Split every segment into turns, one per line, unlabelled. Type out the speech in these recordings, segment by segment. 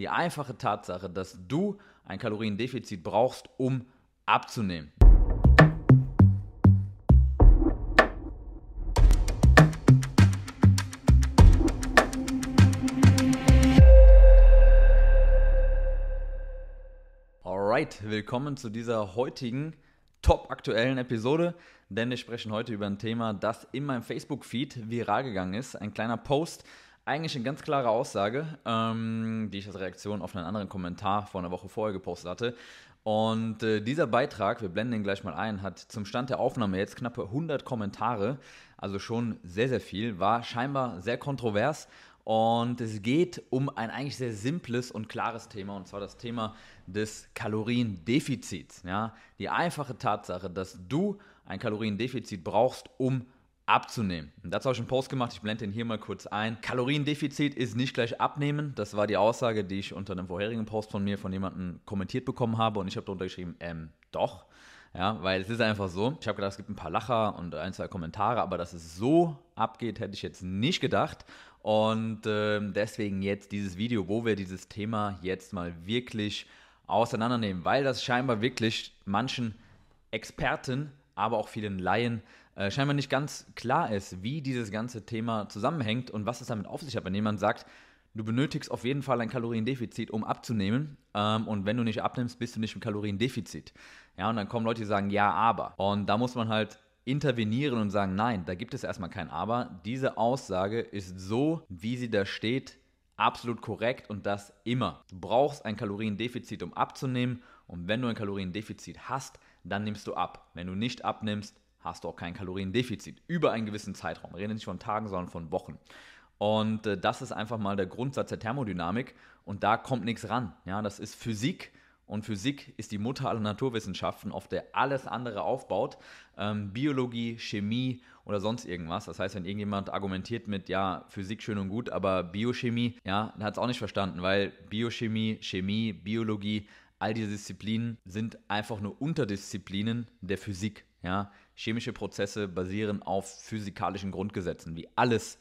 Die einfache Tatsache, dass du ein Kaloriendefizit brauchst, um abzunehmen. Alright, willkommen zu dieser heutigen top aktuellen Episode, denn wir sprechen heute über ein Thema, das in meinem Facebook-Feed viral gegangen ist. Ein kleiner Post, eigentlich eine ganz klare Aussage, ähm, die ich als Reaktion auf einen anderen Kommentar vor einer Woche vorher gepostet hatte. Und äh, dieser Beitrag, wir blenden ihn gleich mal ein, hat zum Stand der Aufnahme jetzt knappe 100 Kommentare, also schon sehr, sehr viel, war scheinbar sehr kontrovers. Und es geht um ein eigentlich sehr simples und klares Thema, und zwar das Thema des Kaloriendefizits. Ja? Die einfache Tatsache, dass du ein Kaloriendefizit brauchst, um abzunehmen. Und dazu habe ich einen Post gemacht, ich blende den hier mal kurz ein. Kaloriendefizit ist nicht gleich abnehmen. Das war die Aussage, die ich unter einem vorherigen Post von mir von jemandem kommentiert bekommen habe und ich habe darunter geschrieben, ähm, doch. Ja, weil es ist einfach so. Ich habe gedacht, es gibt ein paar Lacher und ein, zwei Kommentare, aber dass es so abgeht, hätte ich jetzt nicht gedacht. Und äh, deswegen jetzt dieses Video, wo wir dieses Thema jetzt mal wirklich auseinandernehmen, weil das scheinbar wirklich manchen Experten, aber auch vielen Laien äh, scheinbar nicht ganz klar ist, wie dieses ganze Thema zusammenhängt und was es damit auf sich hat. Wenn jemand sagt, du benötigst auf jeden Fall ein Kaloriendefizit, um abzunehmen ähm, und wenn du nicht abnimmst, bist du nicht im Kaloriendefizit. Ja, und dann kommen Leute, die sagen, ja, aber. Und da muss man halt intervenieren und sagen, nein, da gibt es erstmal kein Aber. Diese Aussage ist so, wie sie da steht, absolut korrekt und das immer. Du brauchst ein Kaloriendefizit, um abzunehmen und wenn du ein Kaloriendefizit hast, dann nimmst du ab. Wenn du nicht abnimmst, hast du auch kein Kaloriendefizit über einen gewissen Zeitraum. Wir reden nicht von Tagen, sondern von Wochen. Und äh, das ist einfach mal der Grundsatz der Thermodynamik und da kommt nichts ran. Ja, das ist Physik und Physik ist die Mutter aller Naturwissenschaften, auf der alles andere aufbaut. Ähm, Biologie, Chemie oder sonst irgendwas. Das heißt, wenn irgendjemand argumentiert mit, ja, Physik schön und gut, aber Biochemie, ja, dann hat es auch nicht verstanden, weil Biochemie, Chemie, Biologie, all diese Disziplinen sind einfach nur Unterdisziplinen der Physik. Ja? Chemische Prozesse basieren auf physikalischen Grundgesetzen, wie alles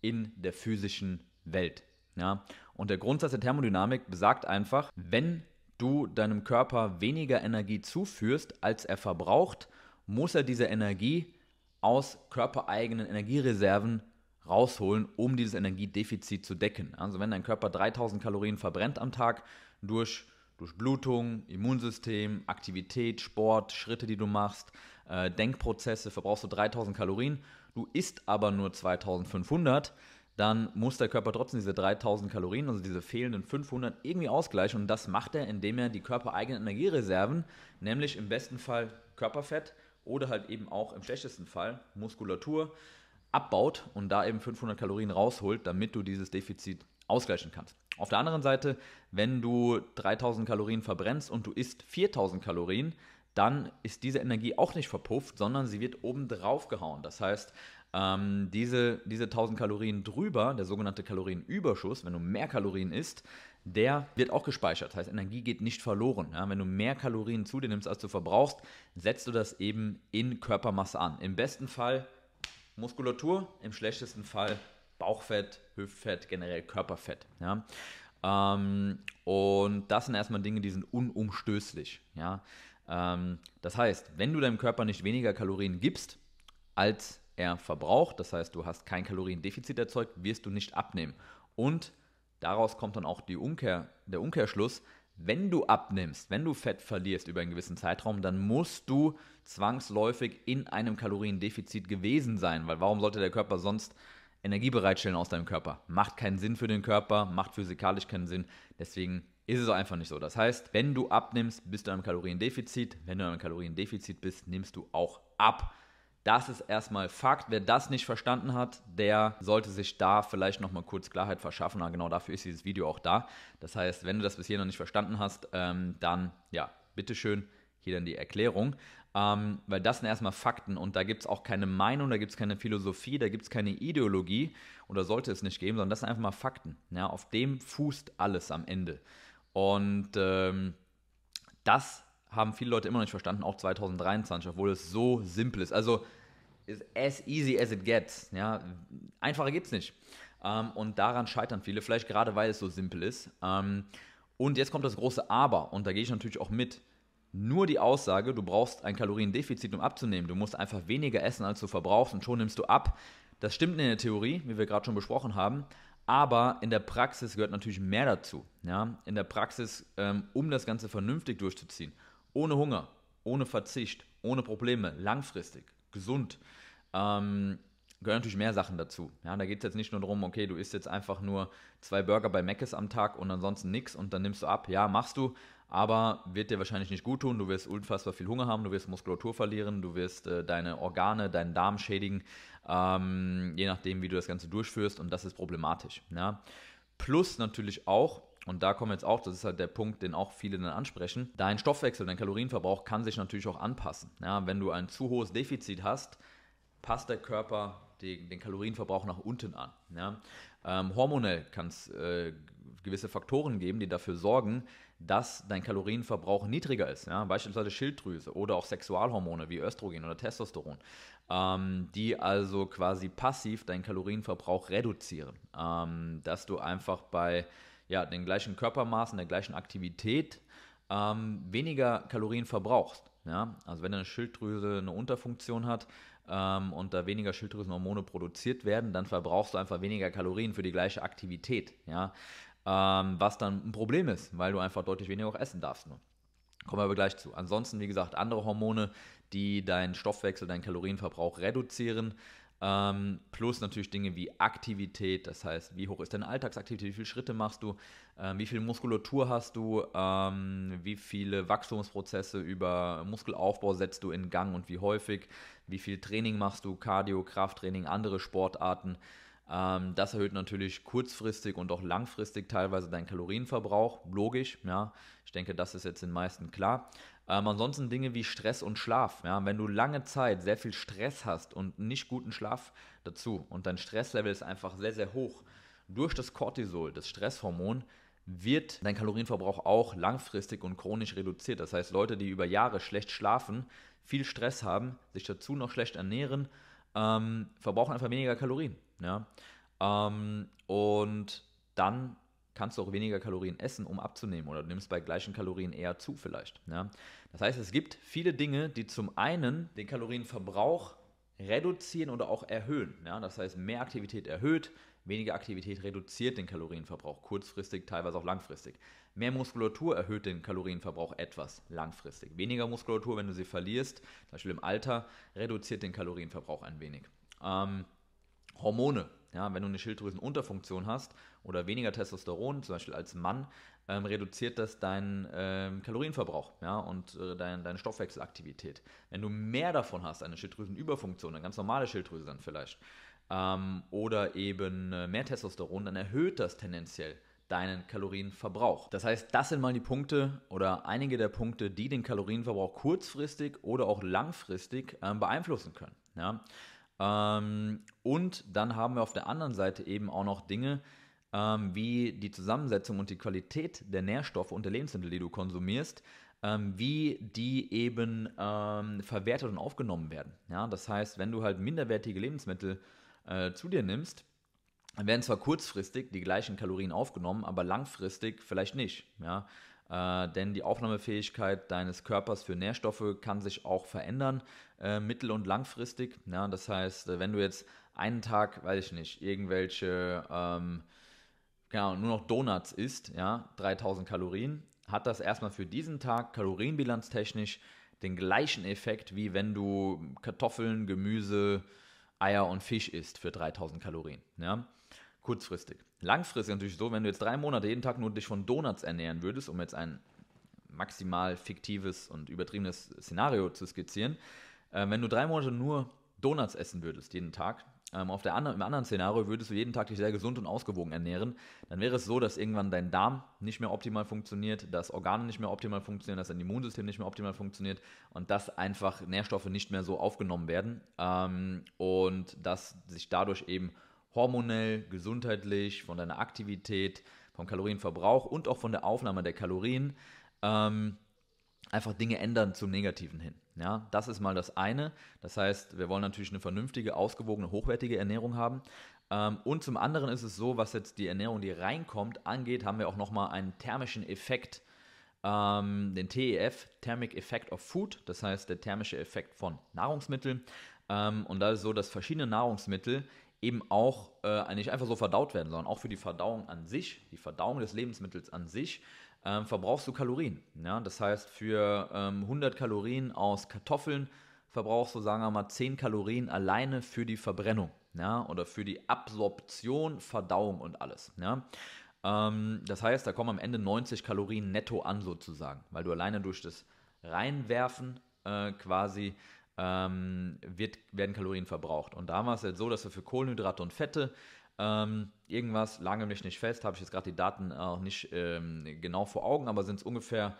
in der physischen Welt. Ja? Und der Grundsatz der Thermodynamik besagt einfach, wenn du deinem Körper weniger Energie zuführst, als er verbraucht, muss er diese Energie aus körpereigenen Energiereserven rausholen, um dieses Energiedefizit zu decken. Also wenn dein Körper 3000 Kalorien verbrennt am Tag durch Durchblutung, Immunsystem, Aktivität, Sport, Schritte, die du machst, äh, Denkprozesse, verbrauchst du 3000 Kalorien, du isst aber nur 2500, dann muss der Körper trotzdem diese 3000 Kalorien, also diese fehlenden 500, irgendwie ausgleichen. Und das macht er, indem er die körpereigenen Energiereserven, nämlich im besten Fall Körperfett oder halt eben auch im schlechtesten Fall Muskulatur, abbaut und da eben 500 Kalorien rausholt, damit du dieses Defizit ausgleichen kannst. Auf der anderen Seite, wenn du 3000 Kalorien verbrennst und du isst 4000 Kalorien, dann ist diese Energie auch nicht verpufft, sondern sie wird oben drauf gehauen. Das heißt, ähm, diese, diese 1000 Kalorien drüber, der sogenannte Kalorienüberschuss, wenn du mehr Kalorien isst, der wird auch gespeichert. Das heißt, Energie geht nicht verloren. Ja, wenn du mehr Kalorien zu dir nimmst, als du verbrauchst, setzt du das eben in Körpermasse an. Im besten Fall Muskulatur, im schlechtesten Fall Bauchfett, Hüftfett, generell Körperfett. Ja? Ähm, und das sind erstmal Dinge, die sind unumstößlich. Ja? Ähm, das heißt, wenn du deinem Körper nicht weniger Kalorien gibst, als er verbraucht, das heißt, du hast kein Kaloriendefizit erzeugt, wirst du nicht abnehmen. Und daraus kommt dann auch die Umkehr, der Umkehrschluss, wenn du abnimmst, wenn du Fett verlierst über einen gewissen Zeitraum, dann musst du zwangsläufig in einem Kaloriendefizit gewesen sein, weil warum sollte der Körper sonst Energie bereitstellen aus deinem Körper. Macht keinen Sinn für den Körper, macht physikalisch keinen Sinn. Deswegen ist es einfach nicht so. Das heißt, wenn du abnimmst, bist du in Kaloriendefizit. Wenn du in Kaloriendefizit bist, nimmst du auch ab. Das ist erstmal Fakt. Wer das nicht verstanden hat, der sollte sich da vielleicht nochmal kurz Klarheit verschaffen. Aber genau dafür ist dieses Video auch da. Das heißt, wenn du das bis hier noch nicht verstanden hast, ähm, dann ja, bitteschön, hier dann die Erklärung. Ähm, weil das sind erstmal Fakten und da gibt es auch keine Meinung, da gibt es keine Philosophie, da gibt es keine Ideologie oder sollte es nicht geben, sondern das sind einfach mal Fakten. Ja, auf dem fußt alles am Ende. Und ähm, das haben viele Leute immer noch nicht verstanden, auch 2023, obwohl es so simpel ist. Also, as easy as it gets. Ja, einfacher es nicht. Ähm, und daran scheitern viele, vielleicht gerade weil es so simpel ist. Ähm, und jetzt kommt das große Aber, und da gehe ich natürlich auch mit. Nur die Aussage, du brauchst ein Kaloriendefizit, um abzunehmen. Du musst einfach weniger essen, als du verbrauchst, und schon nimmst du ab. Das stimmt in der Theorie, wie wir gerade schon besprochen haben. Aber in der Praxis gehört natürlich mehr dazu. Ja? In der Praxis, ähm, um das Ganze vernünftig durchzuziehen, ohne Hunger, ohne Verzicht, ohne Probleme, langfristig, gesund, ähm, gehören natürlich mehr Sachen dazu. Ja, da geht es jetzt nicht nur darum, okay, du isst jetzt einfach nur zwei Burger bei Mc's am Tag und ansonsten nichts und dann nimmst du ab. Ja, machst du, aber wird dir wahrscheinlich nicht gut tun. Du wirst unfassbar viel Hunger haben, du wirst Muskulatur verlieren, du wirst äh, deine Organe, deinen Darm schädigen, ähm, je nachdem, wie du das Ganze durchführst und das ist problematisch. Ja. Plus natürlich auch, und da kommen jetzt auch, das ist halt der Punkt, den auch viele dann ansprechen, dein Stoffwechsel, dein Kalorienverbrauch kann sich natürlich auch anpassen. Ja, wenn du ein zu hohes Defizit hast, passt der Körper den, den Kalorienverbrauch nach unten an. Ja? Ähm, hormonell kann es äh, gewisse Faktoren geben, die dafür sorgen, dass dein Kalorienverbrauch niedriger ist. Ja? Beispielsweise Schilddrüse oder auch Sexualhormone wie Östrogen oder Testosteron, ähm, die also quasi passiv deinen Kalorienverbrauch reduzieren. Ähm, dass du einfach bei ja, den gleichen Körpermaßen, der gleichen Aktivität ähm, weniger Kalorien verbrauchst. Ja? Also wenn deine Schilddrüse eine Unterfunktion hat, ähm, und da weniger Schilddrüsenhormone produziert werden, dann verbrauchst du einfach weniger Kalorien für die gleiche Aktivität. Ja? Ähm, was dann ein Problem ist, weil du einfach deutlich weniger auch essen darfst. Nur. Kommen wir aber gleich zu. Ansonsten, wie gesagt, andere Hormone, die deinen Stoffwechsel, deinen Kalorienverbrauch reduzieren, ähm, plus natürlich Dinge wie Aktivität, das heißt, wie hoch ist deine Alltagsaktivität, wie viele Schritte machst du, ähm, wie viel Muskulatur hast du, ähm, wie viele Wachstumsprozesse über Muskelaufbau setzt du in Gang und wie häufig, wie viel Training machst du, Cardio, Krafttraining, andere Sportarten. Ähm, das erhöht natürlich kurzfristig und auch langfristig teilweise deinen Kalorienverbrauch, logisch, ja. Ich denke, das ist jetzt den meisten klar. Ähm, ansonsten Dinge wie Stress und Schlaf. Ja? Wenn du lange Zeit sehr viel Stress hast und nicht guten Schlaf dazu und dein Stresslevel ist einfach sehr, sehr hoch, durch das Cortisol, das Stresshormon, wird dein Kalorienverbrauch auch langfristig und chronisch reduziert. Das heißt, Leute, die über Jahre schlecht schlafen, viel Stress haben, sich dazu noch schlecht ernähren, ähm, verbrauchen einfach weniger Kalorien. Ja? Ähm, und dann kannst du auch weniger Kalorien essen, um abzunehmen oder du nimmst bei gleichen Kalorien eher zu vielleicht. Ja? Das heißt, es gibt viele Dinge, die zum einen den Kalorienverbrauch reduzieren oder auch erhöhen. Ja? Das heißt, mehr Aktivität erhöht, weniger Aktivität reduziert den Kalorienverbrauch, kurzfristig, teilweise auch langfristig. Mehr Muskulatur erhöht den Kalorienverbrauch etwas langfristig. Weniger Muskulatur, wenn du sie verlierst, zum Beispiel im Alter, reduziert den Kalorienverbrauch ein wenig. Ähm, Hormone ja, wenn du eine Schilddrüsenunterfunktion hast oder weniger Testosteron, zum Beispiel als Mann, ähm, reduziert das deinen ähm, Kalorienverbrauch ja, und äh, dein, deine Stoffwechselaktivität. Wenn du mehr davon hast, eine Schilddrüsenüberfunktion, eine ganz normale Schilddrüse dann vielleicht, ähm, oder eben äh, mehr Testosteron, dann erhöht das tendenziell deinen Kalorienverbrauch. Das heißt, das sind mal die Punkte oder einige der Punkte, die den Kalorienverbrauch kurzfristig oder auch langfristig ähm, beeinflussen können. Ja. Ähm, und dann haben wir auf der anderen Seite eben auch noch Dinge ähm, wie die Zusammensetzung und die Qualität der Nährstoffe und der Lebensmittel, die du konsumierst, ähm, wie die eben ähm, verwertet und aufgenommen werden. Ja, das heißt, wenn du halt minderwertige Lebensmittel äh, zu dir nimmst, werden zwar kurzfristig die gleichen Kalorien aufgenommen, aber langfristig vielleicht nicht. Ja? Äh, denn die Aufnahmefähigkeit deines Körpers für Nährstoffe kann sich auch verändern, äh, mittel- und langfristig. Ja, das heißt, äh, wenn du jetzt einen Tag, weiß ich nicht, irgendwelche, ähm, genau, nur noch Donuts isst, ja, 3000 Kalorien, hat das erstmal für diesen Tag kalorienbilanztechnisch den gleichen Effekt, wie wenn du Kartoffeln, Gemüse, Eier und Fisch isst für 3000 Kalorien. Ja? Kurzfristig. Langfristig natürlich so, wenn du jetzt drei Monate jeden Tag nur dich von Donuts ernähren würdest, um jetzt ein maximal fiktives und übertriebenes Szenario zu skizzieren, äh, wenn du drei Monate nur Donuts essen würdest jeden Tag, ähm, auf der anderen, im anderen Szenario würdest du jeden Tag dich sehr gesund und ausgewogen ernähren, dann wäre es so, dass irgendwann dein Darm nicht mehr optimal funktioniert, dass Organe nicht mehr optimal funktionieren, dass dein Immunsystem nicht mehr optimal funktioniert und dass einfach Nährstoffe nicht mehr so aufgenommen werden ähm, und dass sich dadurch eben hormonell, gesundheitlich, von deiner Aktivität, vom Kalorienverbrauch und auch von der Aufnahme der Kalorien ähm, einfach Dinge ändern zum Negativen hin. Ja, das ist mal das eine. Das heißt, wir wollen natürlich eine vernünftige, ausgewogene, hochwertige Ernährung haben. Ähm, und zum anderen ist es so, was jetzt die Ernährung, die reinkommt, angeht, haben wir auch nochmal einen thermischen Effekt, ähm, den TEF, Thermic Effect of Food, das heißt der thermische Effekt von Nahrungsmitteln. Ähm, und da ist es so, dass verschiedene Nahrungsmittel eben auch äh, nicht einfach so verdaut werden, sondern auch für die Verdauung an sich, die Verdauung des Lebensmittels an sich, ähm, verbrauchst du Kalorien. Ja? Das heißt, für ähm, 100 Kalorien aus Kartoffeln verbrauchst du, sagen wir mal, 10 Kalorien alleine für die Verbrennung ja? oder für die Absorption, Verdauung und alles. Ja? Ähm, das heißt, da kommen am Ende 90 Kalorien netto an sozusagen, weil du alleine durch das Reinwerfen äh, quasi ähm, wird, werden Kalorien verbraucht. Und da war es jetzt so, dass wir für Kohlenhydrate und Fette ähm, irgendwas, lange mich nicht fest, habe ich jetzt gerade die Daten auch nicht ähm, genau vor Augen, aber sind es ungefähr,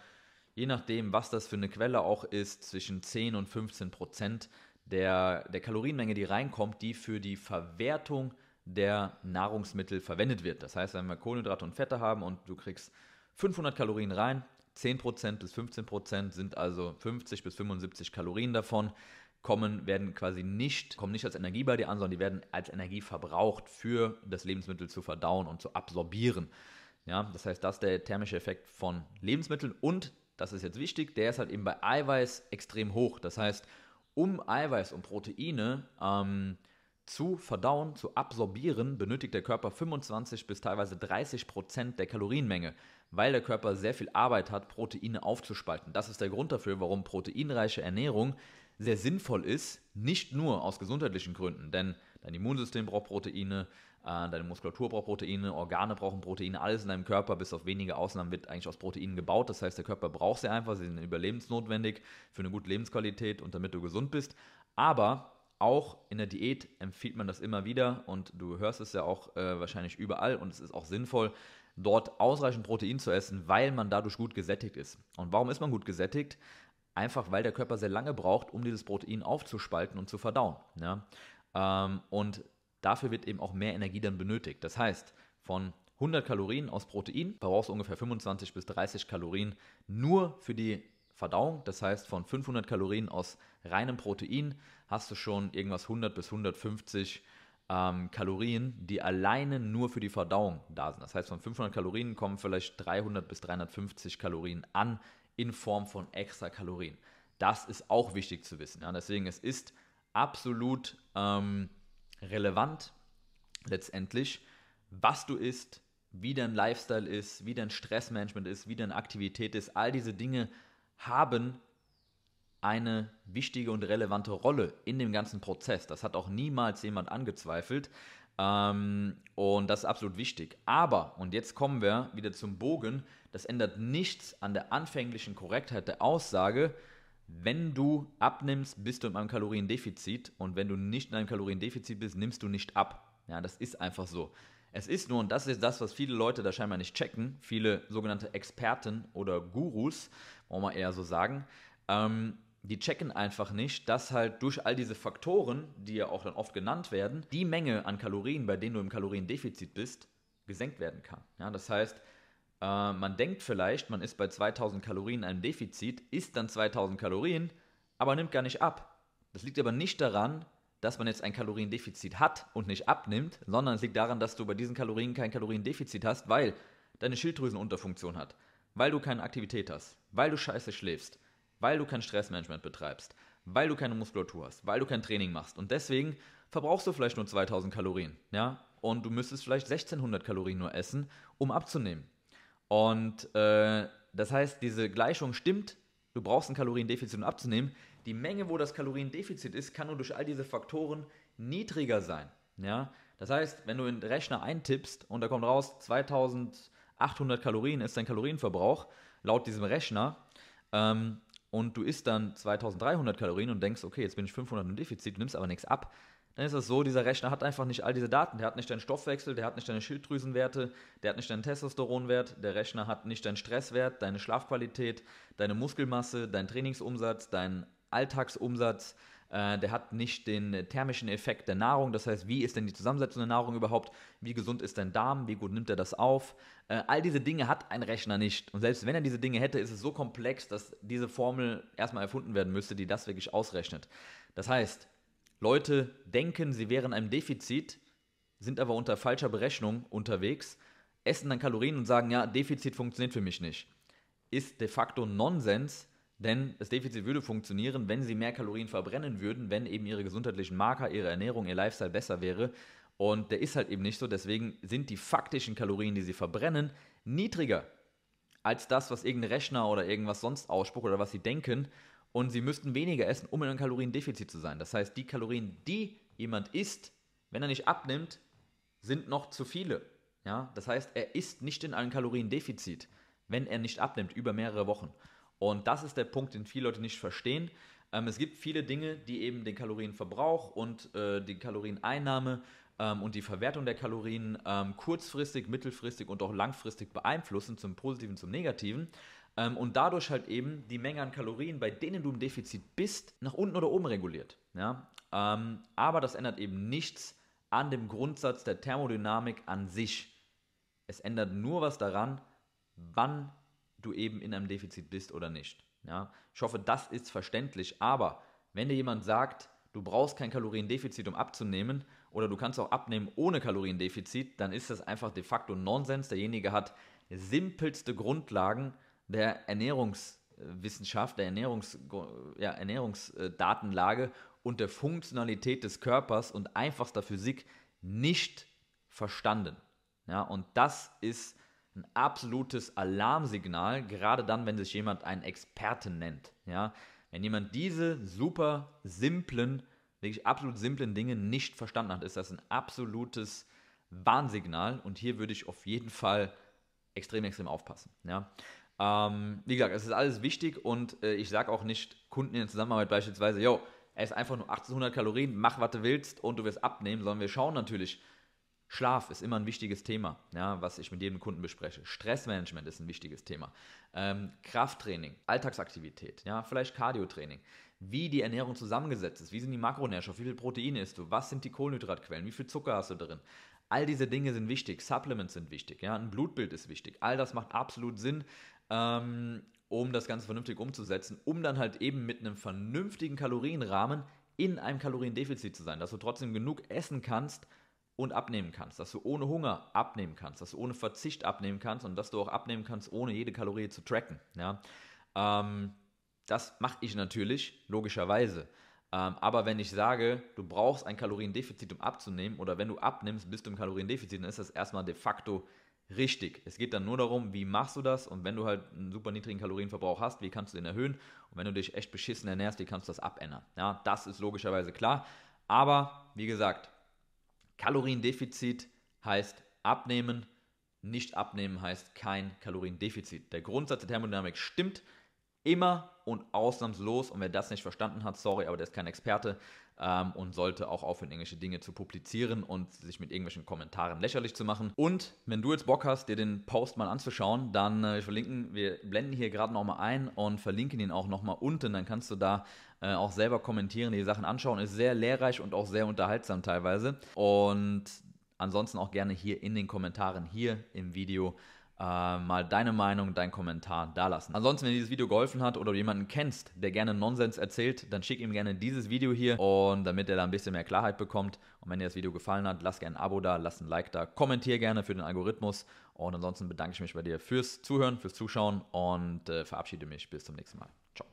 je nachdem, was das für eine Quelle auch ist, zwischen 10 und 15 Prozent der, der Kalorienmenge, die reinkommt, die für die Verwertung der Nahrungsmittel verwendet wird. Das heißt, wenn wir Kohlenhydrate und Fette haben und du kriegst 500 Kalorien rein, 10% bis 15% sind also 50 bis 75 Kalorien davon kommen, werden quasi nicht, kommen nicht als Energie bei dir an, sondern die werden als Energie verbraucht für das Lebensmittel zu verdauen und zu absorbieren. Ja, das heißt, das ist der thermische Effekt von Lebensmitteln und, das ist jetzt wichtig, der ist halt eben bei Eiweiß extrem hoch. Das heißt, um Eiweiß und Proteine ähm, zu verdauen, zu absorbieren, benötigt der Körper 25 bis teilweise 30 Prozent der Kalorienmenge weil der Körper sehr viel Arbeit hat, Proteine aufzuspalten. Das ist der Grund dafür, warum proteinreiche Ernährung sehr sinnvoll ist, nicht nur aus gesundheitlichen Gründen, denn dein Immunsystem braucht Proteine, äh, deine Muskulatur braucht Proteine, Organe brauchen Proteine, alles in deinem Körper, bis auf wenige Ausnahmen, wird eigentlich aus Proteinen gebaut. Das heißt, der Körper braucht sie einfach, sie sind überlebensnotwendig für eine gute Lebensqualität und damit du gesund bist. Aber auch in der Diät empfiehlt man das immer wieder und du hörst es ja auch äh, wahrscheinlich überall und es ist auch sinnvoll, dort ausreichend Protein zu essen, weil man dadurch gut gesättigt ist. Und warum ist man gut gesättigt? Einfach weil der Körper sehr lange braucht, um dieses Protein aufzuspalten und zu verdauen. Ja? Ähm, und dafür wird eben auch mehr Energie dann benötigt. Das heißt, von 100 Kalorien aus Protein verbrauchst du ungefähr 25 bis 30 Kalorien nur für die Verdauung. Das heißt, von 500 Kalorien aus reinem Protein hast du schon irgendwas 100 bis 150 Kalorien ähm, Kalorien, die alleine nur für die Verdauung da sind. Das heißt, von 500 Kalorien kommen vielleicht 300 bis 350 Kalorien an in Form von extra Kalorien. Das ist auch wichtig zu wissen. Ja? Deswegen, es ist absolut ähm, relevant letztendlich, was du isst, wie dein Lifestyle ist, wie dein Stressmanagement ist, wie deine Aktivität ist. All diese Dinge haben eine wichtige und relevante Rolle in dem ganzen Prozess. Das hat auch niemals jemand angezweifelt. Ähm, und das ist absolut wichtig. Aber, und jetzt kommen wir wieder zum Bogen, das ändert nichts an der anfänglichen Korrektheit der Aussage, wenn du abnimmst, bist du in einem Kaloriendefizit und wenn du nicht in einem Kaloriendefizit bist, nimmst du nicht ab. Ja, das ist einfach so. Es ist nur, und das ist das, was viele Leute da scheinbar nicht checken, viele sogenannte Experten oder Gurus, wollen wir eher so sagen, ähm, die checken einfach nicht, dass halt durch all diese Faktoren, die ja auch dann oft genannt werden, die Menge an Kalorien, bei denen du im Kaloriendefizit bist, gesenkt werden kann. Ja, das heißt, äh, man denkt vielleicht, man ist bei 2000 Kalorien in einem Defizit, isst dann 2000 Kalorien, aber nimmt gar nicht ab. Das liegt aber nicht daran, dass man jetzt ein Kaloriendefizit hat und nicht abnimmt, sondern es liegt daran, dass du bei diesen Kalorien kein Kaloriendefizit hast, weil deine Schilddrüsenunterfunktion hat, weil du keine Aktivität hast, weil du scheiße schläfst, weil du kein Stressmanagement betreibst, weil du keine Muskulatur hast, weil du kein Training machst. Und deswegen verbrauchst du vielleicht nur 2000 Kalorien, ja? Und du müsstest vielleicht 1600 Kalorien nur essen, um abzunehmen. Und äh, das heißt, diese Gleichung stimmt. Du brauchst ein Kaloriendefizit, um abzunehmen. Die Menge, wo das Kaloriendefizit ist, kann nur durch all diese Faktoren niedriger sein. Ja? Das heißt, wenn du in den Rechner eintippst und da kommt raus, 2800 Kalorien ist dein Kalorienverbrauch, laut diesem Rechner, ähm, und du isst dann 2300 Kalorien und denkst, okay, jetzt bin ich 500 im Defizit, du nimmst aber nichts ab, dann ist das so, dieser Rechner hat einfach nicht all diese Daten. Der hat nicht deinen Stoffwechsel, der hat nicht deine Schilddrüsenwerte, der hat nicht deinen Testosteronwert, der Rechner hat nicht deinen Stresswert, deine Schlafqualität, deine Muskelmasse, deinen Trainingsumsatz, deinen Alltagsumsatz, äh, der hat nicht den thermischen Effekt der Nahrung, das heißt, wie ist denn die Zusammensetzung der Nahrung überhaupt, wie gesund ist dein Darm, wie gut nimmt er das auf. Äh, all diese Dinge hat ein Rechner nicht. Und selbst wenn er diese Dinge hätte, ist es so komplex, dass diese Formel erstmal erfunden werden müsste, die das wirklich ausrechnet. Das heißt, Leute denken, sie wären einem Defizit, sind aber unter falscher Berechnung unterwegs, essen dann Kalorien und sagen, ja, Defizit funktioniert für mich nicht. Ist de facto Nonsens, denn das Defizit würde funktionieren, wenn sie mehr Kalorien verbrennen würden, wenn eben ihre gesundheitlichen Marker, ihre Ernährung, ihr Lifestyle besser wäre. Und der ist halt eben nicht so. Deswegen sind die faktischen Kalorien, die sie verbrennen, niedriger als das, was irgendein Rechner oder irgendwas sonst ausspuckt oder was sie denken. Und sie müssten weniger essen, um in einem Kaloriendefizit zu sein. Das heißt, die Kalorien, die jemand isst, wenn er nicht abnimmt, sind noch zu viele. Ja? Das heißt, er ist nicht in einem Kaloriendefizit, wenn er nicht abnimmt über mehrere Wochen. Und das ist der Punkt, den viele Leute nicht verstehen. Ähm, es gibt viele Dinge, die eben den Kalorienverbrauch und äh, die Kalorieneinnahme ähm, und die Verwertung der Kalorien ähm, kurzfristig, mittelfristig und auch langfristig beeinflussen, zum Positiven, zum Negativen. Ähm, und dadurch halt eben die Menge an Kalorien, bei denen du im Defizit bist, nach unten oder oben reguliert. Ja? Ähm, aber das ändert eben nichts an dem Grundsatz der Thermodynamik an sich. Es ändert nur was daran, wann du eben in einem Defizit bist oder nicht. Ja? Ich hoffe, das ist verständlich. Aber wenn dir jemand sagt, du brauchst kein Kaloriendefizit, um abzunehmen, oder du kannst auch abnehmen ohne Kaloriendefizit, dann ist das einfach de facto Nonsens. Derjenige hat simpelste Grundlagen der Ernährungswissenschaft, der Ernährungs, ja, Ernährungsdatenlage und der Funktionalität des Körpers und einfachster Physik nicht verstanden. Ja, und das ist ein absolutes Alarmsignal, gerade dann, wenn sich jemand einen Experten nennt. Ja? Wenn jemand diese super simplen, wirklich absolut simplen Dinge nicht verstanden hat, ist das ein absolutes Warnsignal und hier würde ich auf jeden Fall extrem, extrem aufpassen. Ja? Ähm, wie gesagt, es ist alles wichtig und äh, ich sage auch nicht Kunden in der Zusammenarbeit beispielsweise, yo, er ist einfach nur 1800 Kalorien, mach was du willst und du wirst abnehmen, sondern wir schauen natürlich, Schlaf ist immer ein wichtiges Thema, ja, was ich mit jedem Kunden bespreche. Stressmanagement ist ein wichtiges Thema. Ähm, Krafttraining, Alltagsaktivität, ja, vielleicht Cardiotraining. Wie die Ernährung zusammengesetzt ist, wie sind die Makronährstoffe, wie viel Protein isst du, was sind die Kohlenhydratquellen, wie viel Zucker hast du drin. All diese Dinge sind wichtig, Supplements sind wichtig, ja, ein Blutbild ist wichtig. All das macht absolut Sinn, ähm, um das Ganze vernünftig umzusetzen, um dann halt eben mit einem vernünftigen Kalorienrahmen in einem Kaloriendefizit zu sein, dass du trotzdem genug essen kannst, und abnehmen kannst, dass du ohne Hunger abnehmen kannst, dass du ohne Verzicht abnehmen kannst und dass du auch abnehmen kannst, ohne jede Kalorie zu tracken. Ja? Ähm, das mache ich natürlich, logischerweise. Ähm, aber wenn ich sage, du brauchst ein Kaloriendefizit, um abzunehmen, oder wenn du abnimmst, bist du im Kaloriendefizit, dann ist das erstmal de facto richtig. Es geht dann nur darum, wie machst du das und wenn du halt einen super niedrigen Kalorienverbrauch hast, wie kannst du den erhöhen und wenn du dich echt beschissen ernährst, wie kannst du das abändern. Ja, das ist logischerweise klar. Aber wie gesagt, Kaloriendefizit heißt abnehmen, nicht abnehmen heißt kein Kaloriendefizit. Der Grundsatz der Thermodynamik stimmt immer und ausnahmslos. Und wer das nicht verstanden hat, sorry, aber der ist kein Experte ähm, und sollte auch aufhören, irgendwelche Dinge zu publizieren und sich mit irgendwelchen Kommentaren lächerlich zu machen. Und wenn du jetzt Bock hast, dir den Post mal anzuschauen, dann äh, verlinken, wir blenden hier gerade nochmal ein und verlinken ihn auch nochmal unten. Dann kannst du da äh, auch selber kommentieren, die Sachen anschauen. Ist sehr lehrreich und auch sehr unterhaltsam teilweise. Und ansonsten auch gerne hier in den Kommentaren hier im Video äh, mal deine Meinung, deinen Kommentar da lassen. Ansonsten, wenn dir dieses Video geholfen hat oder du jemanden kennst, der gerne Nonsens erzählt, dann schick ihm gerne dieses Video hier und damit er da ein bisschen mehr Klarheit bekommt. Und wenn dir das Video gefallen hat, lass gerne ein Abo da, lass ein Like da, kommentier gerne für den Algorithmus. Und ansonsten bedanke ich mich bei dir fürs Zuhören, fürs Zuschauen und äh, verabschiede mich bis zum nächsten Mal. Ciao.